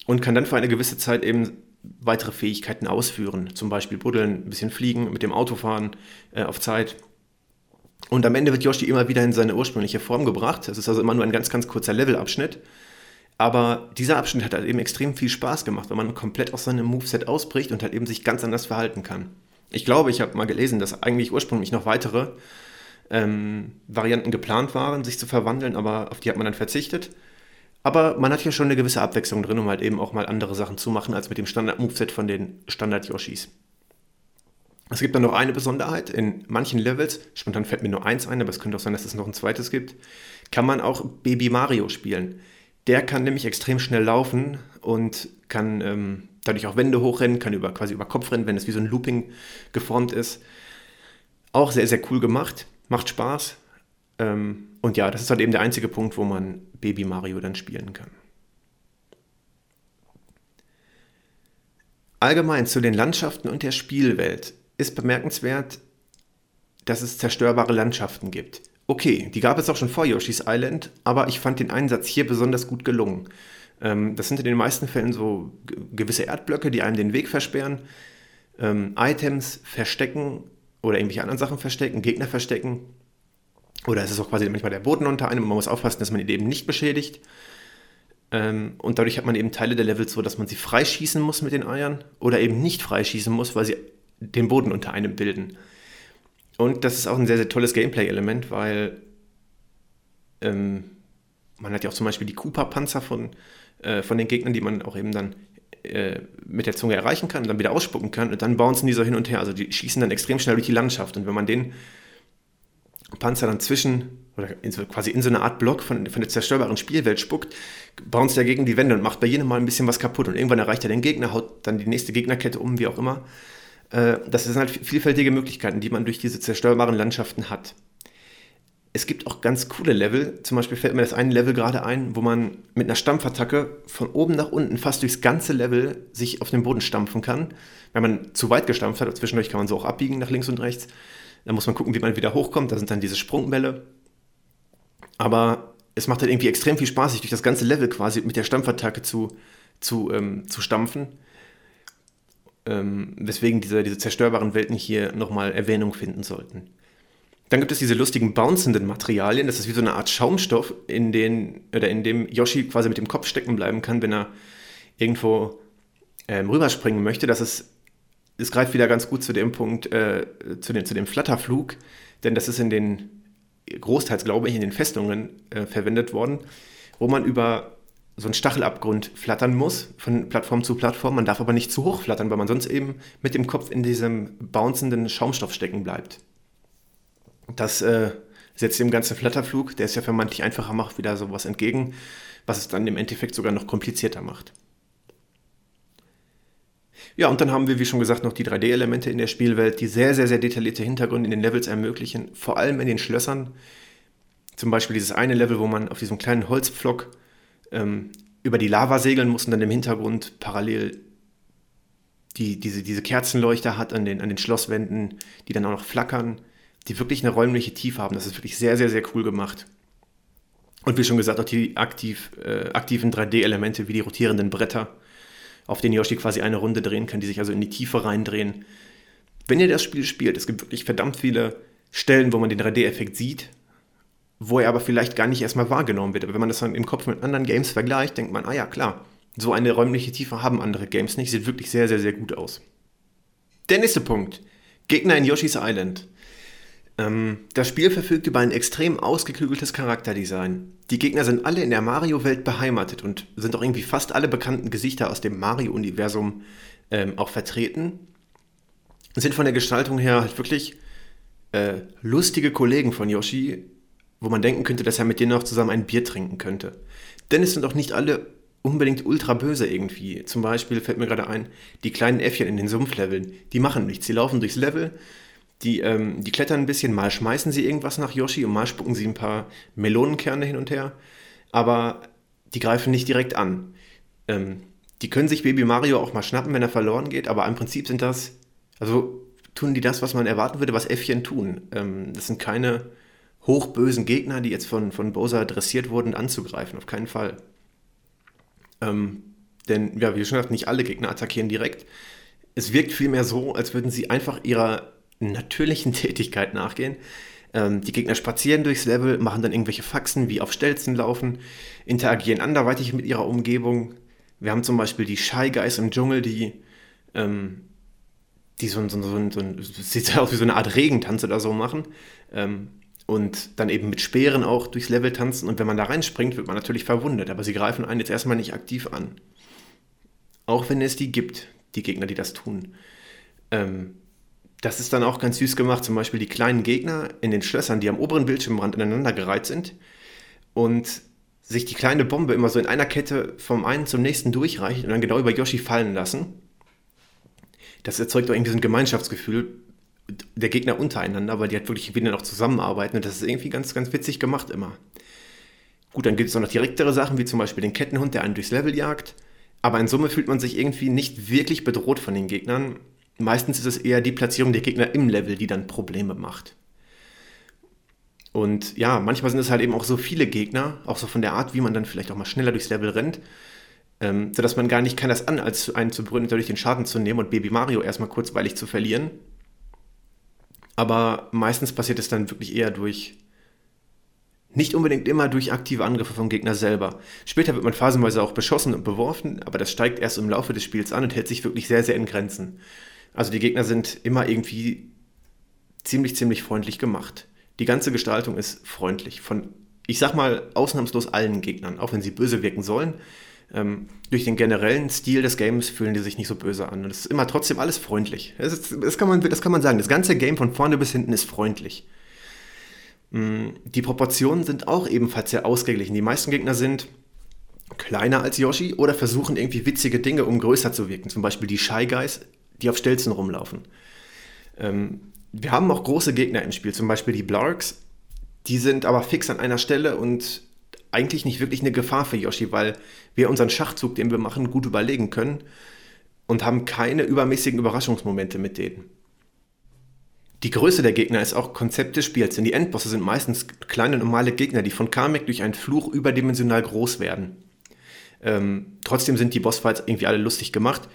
und kann dann für eine gewisse Zeit eben weitere Fähigkeiten ausführen. Zum Beispiel buddeln, ein bisschen fliegen, mit dem Auto fahren äh, auf Zeit. Und am Ende wird Yoshi immer wieder in seine ursprüngliche Form gebracht. Das ist also immer nur ein ganz, ganz kurzer Levelabschnitt. Aber dieser Abschnitt hat halt eben extrem viel Spaß gemacht, weil man komplett aus seinem Moveset ausbricht und halt eben sich ganz anders verhalten kann. Ich glaube, ich habe mal gelesen, dass eigentlich ursprünglich noch weitere ähm, Varianten geplant waren, sich zu verwandeln, aber auf die hat man dann verzichtet. Aber man hat hier schon eine gewisse Abwechslung drin, um halt eben auch mal andere Sachen zu machen, als mit dem Standard-Moveset von den Standard-Yoshis. Es gibt dann noch eine Besonderheit. In manchen Levels, spontan fällt mir nur eins ein, aber es könnte auch sein, dass es noch ein zweites gibt, kann man auch Baby Mario spielen. Der kann nämlich extrem schnell laufen und kann ähm, dadurch auch Wände hochrennen, kann über, quasi über Kopf rennen, wenn es wie so ein Looping geformt ist. Auch sehr, sehr cool gemacht, macht Spaß. Ähm, und ja, das ist halt eben der einzige Punkt, wo man Baby Mario dann spielen kann. Allgemein zu den Landschaften und der Spielwelt ist bemerkenswert, dass es zerstörbare Landschaften gibt. Okay, die gab es auch schon vor Yoshi's Island, aber ich fand den Einsatz hier besonders gut gelungen. Ähm, das sind in den meisten Fällen so gewisse Erdblöcke, die einem den Weg versperren, ähm, Items verstecken oder irgendwelche anderen Sachen verstecken, Gegner verstecken. Oder es ist auch quasi manchmal der Boden unter einem und man muss aufpassen, dass man ihn eben nicht beschädigt. Ähm, und dadurch hat man eben Teile der Levels so, dass man sie freischießen muss mit den Eiern oder eben nicht freischießen muss, weil sie den Boden unter einem bilden. Und das ist auch ein sehr, sehr tolles Gameplay-Element, weil ähm, man hat ja auch zum Beispiel die Cooper-Panzer von, äh, von den Gegnern, die man auch eben dann äh, mit der Zunge erreichen kann und dann wieder ausspucken kann und dann bouncen die so hin und her. Also die schießen dann extrem schnell durch die Landschaft. Und wenn man den Panzer dann zwischen oder in so, quasi in so eine Art Block von, von der zerstörbaren Spielwelt spuckt, bounced er gegen die Wände und macht bei jedem Mal ein bisschen was kaputt. Und irgendwann erreicht er den Gegner, haut dann die nächste Gegnerkette um, wie auch immer. Äh, das sind halt vielfältige Möglichkeiten, die man durch diese zerstörbaren Landschaften hat. Es gibt auch ganz coole Level. Zum Beispiel fällt mir das eine Level gerade ein, wo man mit einer Stampfattacke von oben nach unten fast durchs ganze Level sich auf den Boden stampfen kann. Wenn man zu weit gestampft hat, zwischendurch kann man so auch abbiegen nach links und rechts. Dann muss man gucken, wie man wieder hochkommt. Da sind dann diese Sprungbälle. Aber es macht halt irgendwie extrem viel Spaß, sich durch das ganze Level quasi mit der Stampfattacke zu, zu, ähm, zu stampfen. Ähm, weswegen diese, diese zerstörbaren Welten hier nochmal Erwähnung finden sollten. Dann gibt es diese lustigen bouncenden Materialien. Das ist wie so eine Art Schaumstoff, in, den, oder in dem Yoshi quasi mit dem Kopf stecken bleiben kann, wenn er irgendwo ähm, rüberspringen möchte. Das ist, es greift wieder ganz gut zu dem Punkt, äh, zu, den, zu dem Flatterflug, denn das ist in den, großteils glaube ich, in den Festungen äh, verwendet worden, wo man über so einen Stachelabgrund flattern muss, von Plattform zu Plattform. Man darf aber nicht zu hoch flattern, weil man sonst eben mit dem Kopf in diesem bouncenden Schaumstoff stecken bleibt. Das äh, setzt dem ganzen Flatterflug, der es ja vermeintlich einfacher macht, wieder sowas entgegen, was es dann im Endeffekt sogar noch komplizierter macht. Ja, und dann haben wir, wie schon gesagt, noch die 3D-Elemente in der Spielwelt, die sehr, sehr, sehr detaillierte Hintergründe in den Levels ermöglichen, vor allem in den Schlössern. Zum Beispiel dieses eine Level, wo man auf diesem kleinen Holzpflock ähm, über die Lava segeln muss und dann im Hintergrund parallel die, diese, diese Kerzenleuchter hat an den, an den Schlosswänden, die dann auch noch flackern die wirklich eine räumliche Tiefe haben. Das ist wirklich sehr, sehr, sehr cool gemacht. Und wie schon gesagt, auch die aktiv, äh, aktiven 3D-Elemente wie die rotierenden Bretter, auf denen Yoshi quasi eine Runde drehen kann, die sich also in die Tiefe reindrehen. Wenn ihr das Spiel spielt, es gibt wirklich verdammt viele Stellen, wo man den 3D-Effekt sieht, wo er aber vielleicht gar nicht erstmal wahrgenommen wird. Aber wenn man das dann im Kopf mit anderen Games vergleicht, denkt man, ah ja, klar, so eine räumliche Tiefe haben andere Games nicht. Sieht wirklich sehr, sehr, sehr gut aus. Der nächste Punkt. Gegner in Yoshi's Island. Ähm, das Spiel verfügt über ein extrem ausgeklügeltes Charakterdesign. Die Gegner sind alle in der Mario-Welt beheimatet und sind auch irgendwie fast alle bekannten Gesichter aus dem Mario-Universum ähm, auch vertreten. Sind von der Gestaltung her halt wirklich äh, lustige Kollegen von Yoshi, wo man denken könnte, dass er mit denen auch zusammen ein Bier trinken könnte. Denn es sind auch nicht alle unbedingt ultra böse irgendwie. Zum Beispiel fällt mir gerade ein, die kleinen Äffchen in den Sumpfleveln, die machen nichts. Sie laufen durchs Level, die, ähm, die klettern ein bisschen, mal schmeißen sie irgendwas nach Yoshi und mal spucken sie ein paar Melonenkerne hin und her, aber die greifen nicht direkt an. Ähm, die können sich Baby Mario auch mal schnappen, wenn er verloren geht, aber im Prinzip sind das, also tun die das, was man erwarten würde, was Äffchen tun. Ähm, das sind keine hochbösen Gegner, die jetzt von, von Bowser dressiert wurden, anzugreifen, auf keinen Fall. Ähm, denn, ja, wie schon gesagt, nicht alle Gegner attackieren direkt. Es wirkt vielmehr so, als würden sie einfach ihrer natürlichen [laughs] Tätigkeit nachgehen. Ähm, die Gegner spazieren durchs Level, machen dann irgendwelche Faxen wie auf Stelzen laufen, interagieren anderweitig mit ihrer Umgebung. Wir haben zum Beispiel die Shy Guys im Dschungel, die, ähm, die so, so, so, so, sieht aus wie so eine Art Regentanz oder so machen. Ähm, und dann eben mit Speeren auch durchs Level tanzen. Und wenn man da reinspringt, wird man natürlich verwundet. Aber sie greifen einen jetzt erstmal nicht aktiv an. Auch wenn es die gibt, die Gegner, die das tun. Ähm, das ist dann auch ganz süß gemacht. Zum Beispiel die kleinen Gegner in den Schlössern, die am oberen Bildschirmrand ineinander gereiht sind. Und sich die kleine Bombe immer so in einer Kette vom einen zum nächsten durchreicht und dann genau über Yoshi fallen lassen. Das erzeugt auch irgendwie so ein Gemeinschaftsgefühl der Gegner untereinander, weil die halt wirklich wieder noch zusammenarbeiten und das ist irgendwie ganz, ganz witzig gemacht immer. Gut, dann gibt es auch noch direktere Sachen, wie zum Beispiel den Kettenhund, der einen durchs Level jagt. Aber in Summe fühlt man sich irgendwie nicht wirklich bedroht von den Gegnern. Meistens ist es eher die Platzierung der Gegner im Level, die dann Probleme macht. Und ja, manchmal sind es halt eben auch so viele Gegner, auch so von der Art, wie man dann vielleicht auch mal schneller durchs Level rennt, ähm, sodass man gar nicht kann, das an, als einen zu brüllen, dadurch den Schaden zu nehmen und Baby Mario erstmal kurzweilig zu verlieren. Aber meistens passiert es dann wirklich eher durch, nicht unbedingt immer durch aktive Angriffe vom Gegner selber. Später wird man phasenweise auch beschossen und beworfen, aber das steigt erst im Laufe des Spiels an und hält sich wirklich sehr, sehr in Grenzen. Also die Gegner sind immer irgendwie ziemlich, ziemlich freundlich gemacht. Die ganze Gestaltung ist freundlich. Von, ich sag mal, ausnahmslos allen Gegnern, auch wenn sie böse wirken sollen. Ähm, durch den generellen Stil des Games fühlen die sich nicht so böse an. Und es ist immer trotzdem alles freundlich. Das, ist, das, kann man, das kann man sagen. Das ganze Game von vorne bis hinten ist freundlich. Mm, die Proportionen sind auch ebenfalls sehr ausgeglichen. Die meisten Gegner sind kleiner als Yoshi oder versuchen irgendwie witzige Dinge, um größer zu wirken. Zum Beispiel die Shy Guys die auf Stelzen rumlaufen. Ähm, wir haben auch große Gegner im Spiel, zum Beispiel die Blarks. Die sind aber fix an einer Stelle und eigentlich nicht wirklich eine Gefahr für Yoshi, weil wir unseren Schachzug, den wir machen, gut überlegen können und haben keine übermäßigen Überraschungsmomente mit denen. Die Größe der Gegner ist auch Konzept des Spiels, denn die Endbosse sind meistens kleine normale Gegner, die von Kamek durch einen Fluch überdimensional groß werden. Ähm, trotzdem sind die Bossfights irgendwie alle lustig gemacht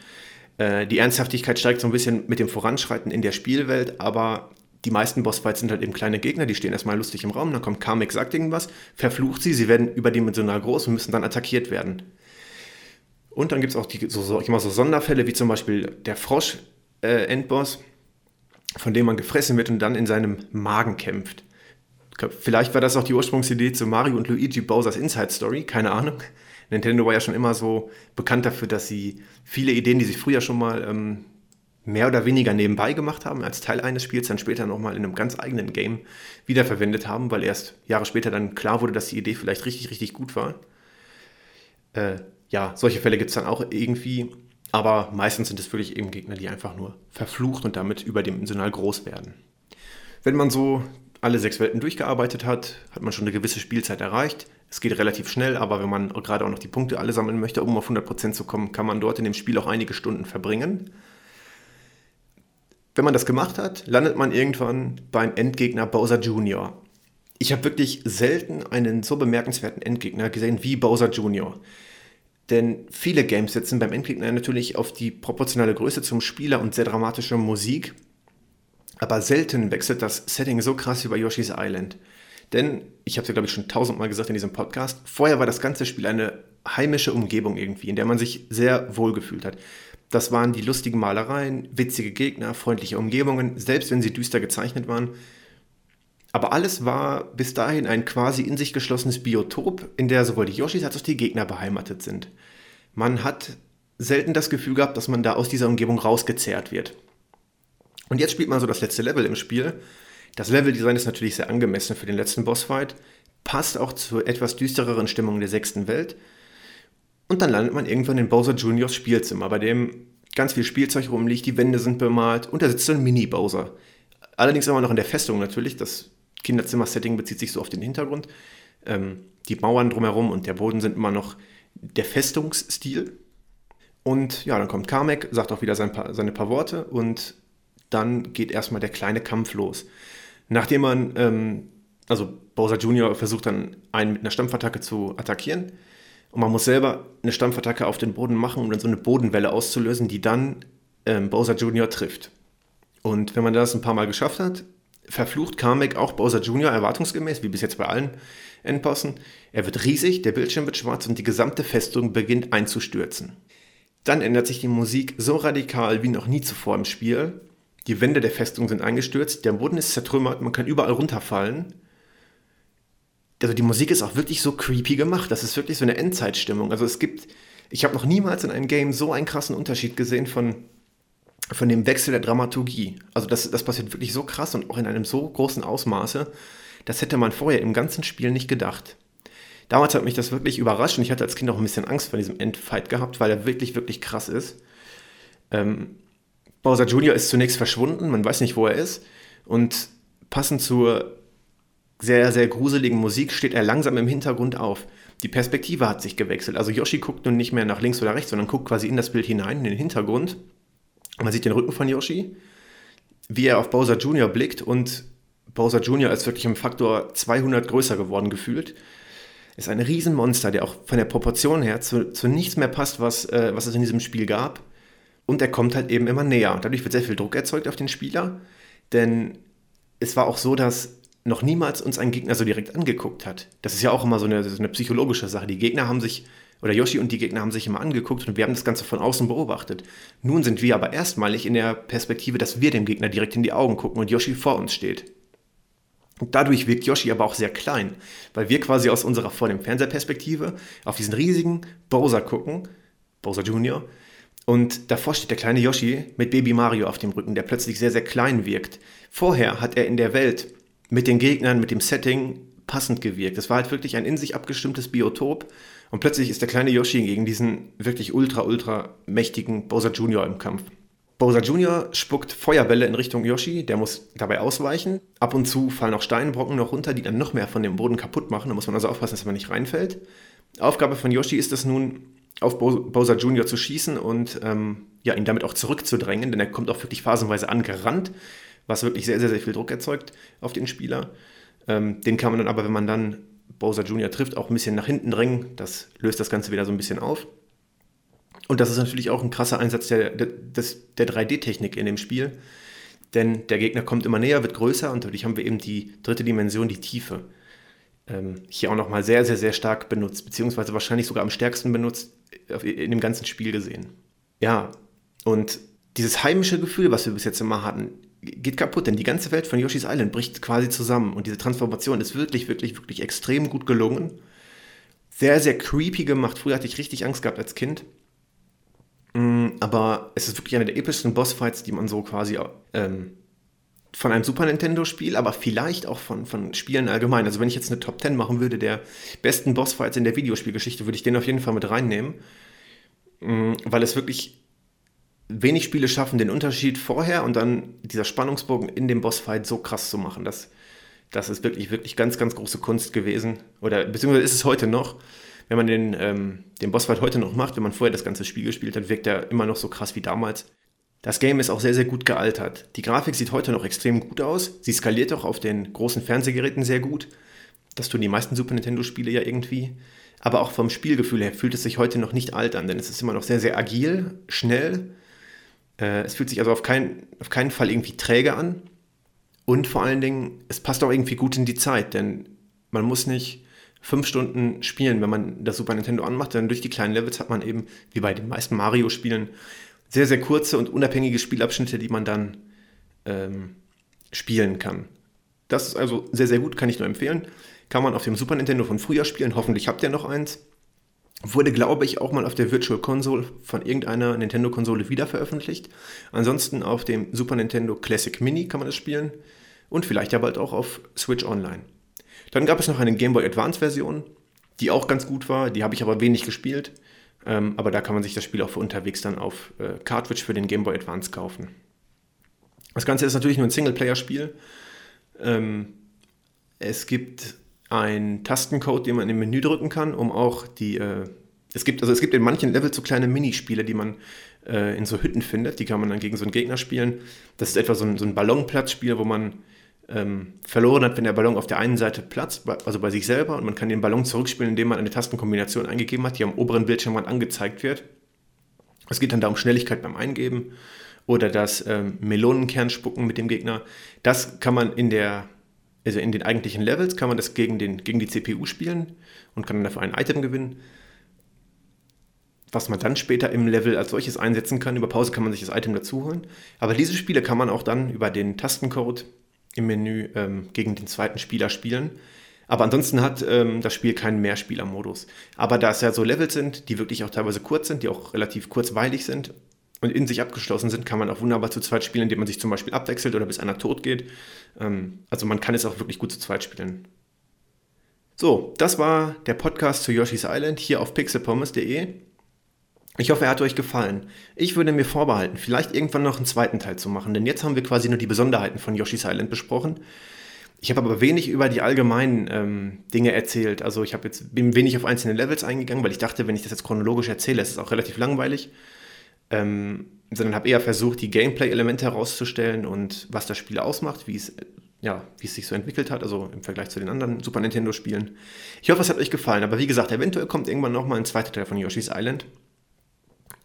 äh, die Ernsthaftigkeit steigt so ein bisschen mit dem Voranschreiten in der Spielwelt, aber die meisten Bossfights sind halt eben kleine Gegner, die stehen erstmal lustig im Raum, dann kommt Kamek, sagt irgendwas, verflucht sie, sie werden überdimensional groß und müssen dann attackiert werden. Und dann gibt es auch die, so, so, immer so Sonderfälle, wie zum Beispiel der Frosch-Endboss, äh, von dem man gefressen wird und dann in seinem Magen kämpft. Vielleicht war das auch die Ursprungsidee zu Mario und Luigi Bowser's Inside Story, keine Ahnung. Nintendo war ja schon immer so bekannt dafür, dass sie viele Ideen, die sie früher schon mal ähm, mehr oder weniger nebenbei gemacht haben, als Teil eines Spiels, dann später nochmal in einem ganz eigenen Game wiederverwendet haben, weil erst Jahre später dann klar wurde, dass die Idee vielleicht richtig, richtig gut war. Äh, ja, solche Fälle gibt es dann auch irgendwie, aber meistens sind es wirklich eben Gegner, die einfach nur verflucht und damit überdimensional groß werden. Wenn man so alle sechs Welten durchgearbeitet hat, hat man schon eine gewisse Spielzeit erreicht. Es geht relativ schnell, aber wenn man gerade auch noch die Punkte alle sammeln möchte, um auf 100% zu kommen, kann man dort in dem Spiel auch einige Stunden verbringen. Wenn man das gemacht hat, landet man irgendwann beim Endgegner Bowser Jr. Ich habe wirklich selten einen so bemerkenswerten Endgegner gesehen wie Bowser Jr. Denn viele Games setzen beim Endgegner natürlich auf die proportionale Größe zum Spieler und sehr dramatische Musik. Aber selten wechselt das Setting so krass wie bei Yoshi's Island. Denn, ich habe es ja glaube ich schon tausendmal gesagt in diesem Podcast, vorher war das ganze Spiel eine heimische Umgebung irgendwie, in der man sich sehr wohl gefühlt hat. Das waren die lustigen Malereien, witzige Gegner, freundliche Umgebungen, selbst wenn sie düster gezeichnet waren. Aber alles war bis dahin ein quasi in sich geschlossenes Biotop, in der sowohl die Yoshis als auch die Gegner beheimatet sind. Man hat selten das Gefühl gehabt, dass man da aus dieser Umgebung rausgezehrt wird. Und jetzt spielt man so das letzte Level im Spiel das Leveldesign ist natürlich sehr angemessen für den letzten Bossfight, passt auch zur etwas düstereren Stimmung der sechsten Welt. Und dann landet man irgendwann in Bowser Juniors Spielzimmer, bei dem ganz viel Spielzeug rumliegt, die Wände sind bemalt und da sitzt so ein Mini-Bowser. Allerdings immer noch in der Festung natürlich, das Kinderzimmer-Setting bezieht sich so auf den Hintergrund. Ähm, die Mauern drumherum und der Boden sind immer noch der Festungsstil. Und ja, dann kommt Kamek, sagt auch wieder sein paar, seine paar Worte und dann geht erstmal der kleine Kampf los. Nachdem man, ähm, also Bowser Jr. versucht dann einen mit einer Stampfattacke zu attackieren und man muss selber eine Stampfattacke auf den Boden machen, um dann so eine Bodenwelle auszulösen, die dann ähm, Bowser Jr. trifft. Und wenn man das ein paar Mal geschafft hat, verflucht Kamek auch Bowser Jr. erwartungsgemäß, wie bis jetzt bei allen Endbossen. Er wird riesig, der Bildschirm wird schwarz und die gesamte Festung beginnt einzustürzen. Dann ändert sich die Musik so radikal wie noch nie zuvor im Spiel. Die Wände der Festung sind eingestürzt, der Boden ist zertrümmert, man kann überall runterfallen. Also die Musik ist auch wirklich so creepy gemacht. Das ist wirklich so eine Endzeitstimmung. Also es gibt, ich habe noch niemals in einem Game so einen krassen Unterschied gesehen von, von dem Wechsel der Dramaturgie. Also das, das passiert wirklich so krass und auch in einem so großen Ausmaße. Das hätte man vorher im ganzen Spiel nicht gedacht. Damals hat mich das wirklich überrascht und ich hatte als Kind auch ein bisschen Angst vor diesem Endfight gehabt, weil er wirklich, wirklich krass ist. Ähm, Bowser Jr. ist zunächst verschwunden, man weiß nicht, wo er ist. Und passend zur sehr, sehr gruseligen Musik steht er langsam im Hintergrund auf. Die Perspektive hat sich gewechselt. Also Yoshi guckt nun nicht mehr nach links oder rechts, sondern guckt quasi in das Bild hinein, in den Hintergrund. Man sieht den Rücken von Yoshi, wie er auf Bowser Jr. blickt und Bowser Jr. ist wirklich im Faktor 200 größer geworden gefühlt ist ein Riesenmonster, der auch von der Proportion her zu, zu nichts mehr passt, was, äh, was es in diesem Spiel gab. Und er kommt halt eben immer näher. Dadurch wird sehr viel Druck erzeugt auf den Spieler, denn es war auch so, dass noch niemals uns ein Gegner so direkt angeguckt hat. Das ist ja auch immer so eine, so eine psychologische Sache. Die Gegner haben sich, oder Yoshi und die Gegner haben sich immer angeguckt und wir haben das Ganze von außen beobachtet. Nun sind wir aber erstmalig in der Perspektive, dass wir dem Gegner direkt in die Augen gucken und Yoshi vor uns steht. Und dadurch wirkt Yoshi aber auch sehr klein, weil wir quasi aus unserer vor dem Fernseherperspektive auf diesen riesigen Bowser gucken, Bowser Jr., und davor steht der kleine Yoshi mit Baby Mario auf dem Rücken, der plötzlich sehr, sehr klein wirkt. Vorher hat er in der Welt mit den Gegnern, mit dem Setting passend gewirkt. Es war halt wirklich ein in sich abgestimmtes Biotop. Und plötzlich ist der kleine Yoshi gegen diesen wirklich ultra, ultra mächtigen Bowser Jr. im Kampf. Bowser Jr. spuckt Feuerbälle in Richtung Yoshi, der muss dabei ausweichen. Ab und zu fallen auch Steinbrocken noch runter, die dann noch mehr von dem Boden kaputt machen. Da muss man also aufpassen, dass man nicht reinfällt. Aufgabe von Yoshi ist es nun, auf Bowser Jr. zu schießen und ähm, ja, ihn damit auch zurückzudrängen, denn er kommt auch wirklich phasenweise angerannt, was wirklich sehr, sehr, sehr viel Druck erzeugt auf den Spieler. Ähm, den kann man dann aber, wenn man dann Bowser Jr. trifft, auch ein bisschen nach hinten drängen. Das löst das Ganze wieder so ein bisschen auf. Und das ist natürlich auch ein krasser Einsatz der, der, der 3D-Technik in dem Spiel. Denn der Gegner kommt immer näher, wird größer und dadurch haben wir eben die dritte Dimension, die Tiefe. Ähm, hier auch nochmal sehr, sehr, sehr stark benutzt, beziehungsweise wahrscheinlich sogar am stärksten benutzt in dem ganzen Spiel gesehen. Ja, und dieses heimische Gefühl, was wir bis jetzt immer hatten, geht kaputt, denn die ganze Welt von Yoshi's Island bricht quasi zusammen und diese Transformation ist wirklich, wirklich, wirklich extrem gut gelungen. Sehr, sehr creepy gemacht. Früher hatte ich richtig Angst gehabt als Kind. Mm, aber es ist wirklich einer der epischsten Bossfights, die man so quasi ähm, von einem Super Nintendo-Spiel, aber vielleicht auch von, von Spielen allgemein. Also wenn ich jetzt eine Top 10 machen würde der besten Bossfights in der Videospielgeschichte, würde ich den auf jeden Fall mit reinnehmen. Mm, weil es wirklich wenig Spiele schaffen, den Unterschied vorher und dann dieser Spannungsbogen in dem Bossfight so krass zu machen. Das, das ist wirklich, wirklich ganz, ganz große Kunst gewesen. Oder beziehungsweise ist es heute noch wenn man den, ähm, den Bossfight heute noch macht, wenn man vorher das ganze Spiel gespielt hat, wirkt er immer noch so krass wie damals. Das Game ist auch sehr, sehr gut gealtert. Die Grafik sieht heute noch extrem gut aus. Sie skaliert auch auf den großen Fernsehgeräten sehr gut. Das tun die meisten Super Nintendo-Spiele ja irgendwie. Aber auch vom Spielgefühl her fühlt es sich heute noch nicht alt an, denn es ist immer noch sehr, sehr agil, schnell. Äh, es fühlt sich also auf, kein, auf keinen Fall irgendwie träge an. Und vor allen Dingen, es passt auch irgendwie gut in die Zeit, denn man muss nicht fünf Stunden spielen, wenn man das Super Nintendo anmacht, dann durch die kleinen Levels hat man eben, wie bei den meisten Mario-Spielen, sehr, sehr kurze und unabhängige Spielabschnitte, die man dann ähm, spielen kann. Das ist also sehr, sehr gut, kann ich nur empfehlen. Kann man auf dem Super Nintendo von früher spielen, hoffentlich habt ihr noch eins. Wurde, glaube ich, auch mal auf der Virtual Console von irgendeiner Nintendo-Konsole wieder veröffentlicht. Ansonsten auf dem Super Nintendo Classic Mini kann man das spielen und vielleicht ja bald auch auf Switch Online. Dann gab es noch eine Game Boy Advance Version, die auch ganz gut war. Die habe ich aber wenig gespielt. Ähm, aber da kann man sich das Spiel auch für unterwegs dann auf äh, Cartridge für den Game Boy Advance kaufen. Das Ganze ist natürlich nur ein Singleplayer-Spiel. Ähm, es gibt einen Tastencode, den man im Menü drücken kann, um auch die. Äh, es gibt, also es gibt in manchen Levels so kleine Minispiele, die man äh, in so Hütten findet. Die kann man dann gegen so einen Gegner spielen. Das ist etwa so ein, so ein Ballonplatzspiel, wo man ähm, verloren hat, wenn der Ballon auf der einen Seite platzt, also bei sich selber, und man kann den Ballon zurückspielen, indem man eine Tastenkombination eingegeben hat, die am oberen Bildschirmrand angezeigt wird. Es geht dann da um Schnelligkeit beim Eingeben oder das ähm, Melonenkern mit dem Gegner. Das kann man in der, also in den eigentlichen Levels, kann man das gegen, den, gegen die CPU spielen und kann dann dafür ein Item gewinnen. Was man dann später im Level als solches einsetzen kann. Über Pause kann man sich das Item dazu holen. Aber diese Spiele kann man auch dann über den Tastencode im Menü ähm, gegen den zweiten Spieler spielen. Aber ansonsten hat ähm, das Spiel keinen Mehrspielermodus. Aber da es ja so Levels sind, die wirklich auch teilweise kurz sind, die auch relativ kurzweilig sind und in sich abgeschlossen sind, kann man auch wunderbar zu zweit spielen, indem man sich zum Beispiel abwechselt oder bis einer tot geht. Ähm, also man kann es auch wirklich gut zu zweit spielen. So, das war der Podcast zu Yoshi's Island hier auf pixelpommes.de. Ich hoffe, er hat euch gefallen. Ich würde mir vorbehalten, vielleicht irgendwann noch einen zweiten Teil zu machen, denn jetzt haben wir quasi nur die Besonderheiten von Yoshi's Island besprochen. Ich habe aber wenig über die allgemeinen ähm, Dinge erzählt. Also ich habe jetzt bin wenig auf einzelne Levels eingegangen, weil ich dachte, wenn ich das jetzt chronologisch erzähle, ist es auch relativ langweilig. Ähm, sondern habe eher versucht, die Gameplay-Elemente herauszustellen und was das Spiel ausmacht, wie es, ja, wie es sich so entwickelt hat, also im Vergleich zu den anderen Super Nintendo-Spielen. Ich hoffe, es hat euch gefallen. Aber wie gesagt, eventuell kommt irgendwann nochmal ein zweiter Teil von Yoshi's Island.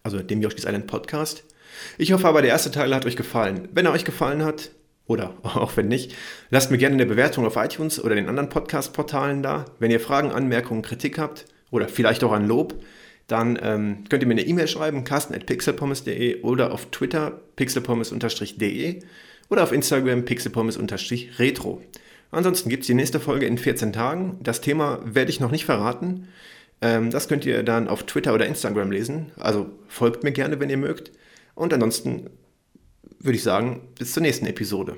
Also dem Yoshi's Island Podcast. Ich hoffe aber, der erste Teil hat euch gefallen. Wenn er euch gefallen hat, oder [laughs] auch wenn nicht, lasst mir gerne eine Bewertung auf iTunes oder den anderen Podcast-Portalen da. Wenn ihr Fragen, Anmerkungen, Kritik habt oder vielleicht auch ein Lob, dann ähm, könnt ihr mir eine E-Mail schreiben, carsten.pixelpommes.de oder auf Twitter pixelpommes-de oder auf Instagram pixelpommes-retro. Ansonsten gibt es die nächste Folge in 14 Tagen. Das Thema werde ich noch nicht verraten. Ähm, das könnt ihr dann auf Twitter oder Instagram lesen. Also folgt mir gerne, wenn ihr mögt. Und ansonsten würde ich sagen, bis zur nächsten Episode.